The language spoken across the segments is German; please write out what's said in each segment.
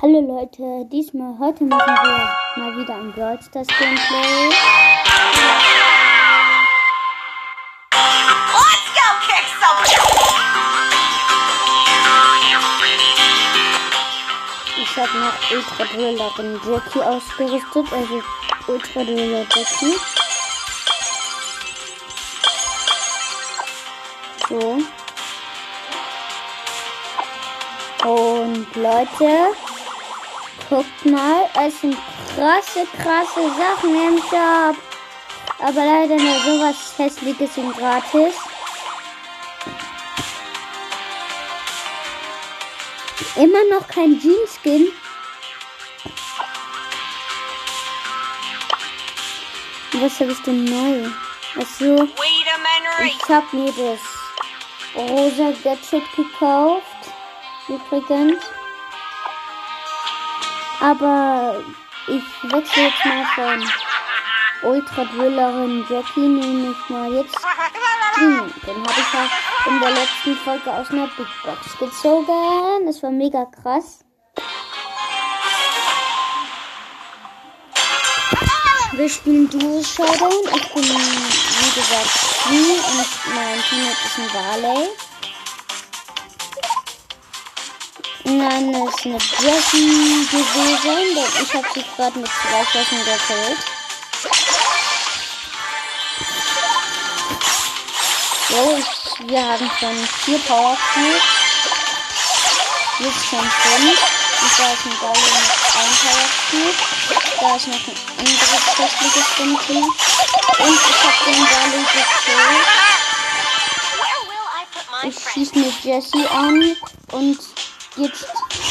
Hallo Leute, diesmal heute machen wir mal wieder ein Brawl Stars Gameplay. Ich habe noch Ultra Drillerin Jackie ausgerüstet, also Ultra Driller Jackie. So. Und Leute, guckt mal, es sind krasse, krasse Sachen im Shop. Aber leider nur sowas hässliches und gratis. Immer noch kein Jeans-Skin. Was habe ich denn neu? Achso, Wait a minute. ich habe mir das rosa Gadget gekauft. Übrigens. Aber ich wechsle jetzt mal von Ultra Drillerin Jackie, nehme ich mal jetzt hm, den habe ich ja in der letzten Folge aus einer Big Box gezogen. Das war mega krass. Wir spielen Duo Showdown. Ich bin, wie gesagt, Lee und mein Teammate ist ein Barley. Und dann ist eine Jessie gewesen, denn ich habe sie gerade mit zwei Schüssen gekillt. So, wir haben schon vier Power Cubes. Jetzt schon fünf. Und da ist ein Ball mit einem Power Cube. Da ist noch ein anderes hässliches Ding. Und ich habe den Ball gekillt. Ich schieße mit Jessie an und jetzt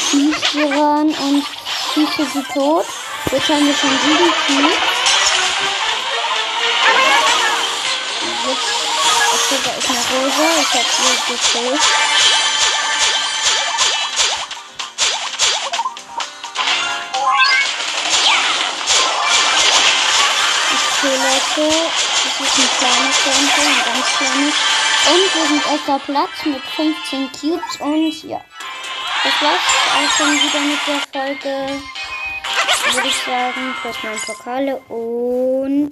schießt ran und schieße sie tot. Jetzt haben wir schon sieben Cubes. Jetzt, okay, da ist eine Rosa. Ich hab sie gekillt. Okay, Leute, das ist ein kleines Tempo, ein ganz kleines. Und wir sind erster Platz mit 15 Cubes und ja. Das war's auch schon wieder mit der Folge. Würde ich sagen, plus mein Pokale und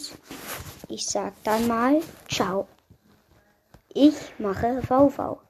ich sag dann mal ciao. Ich mache Wow.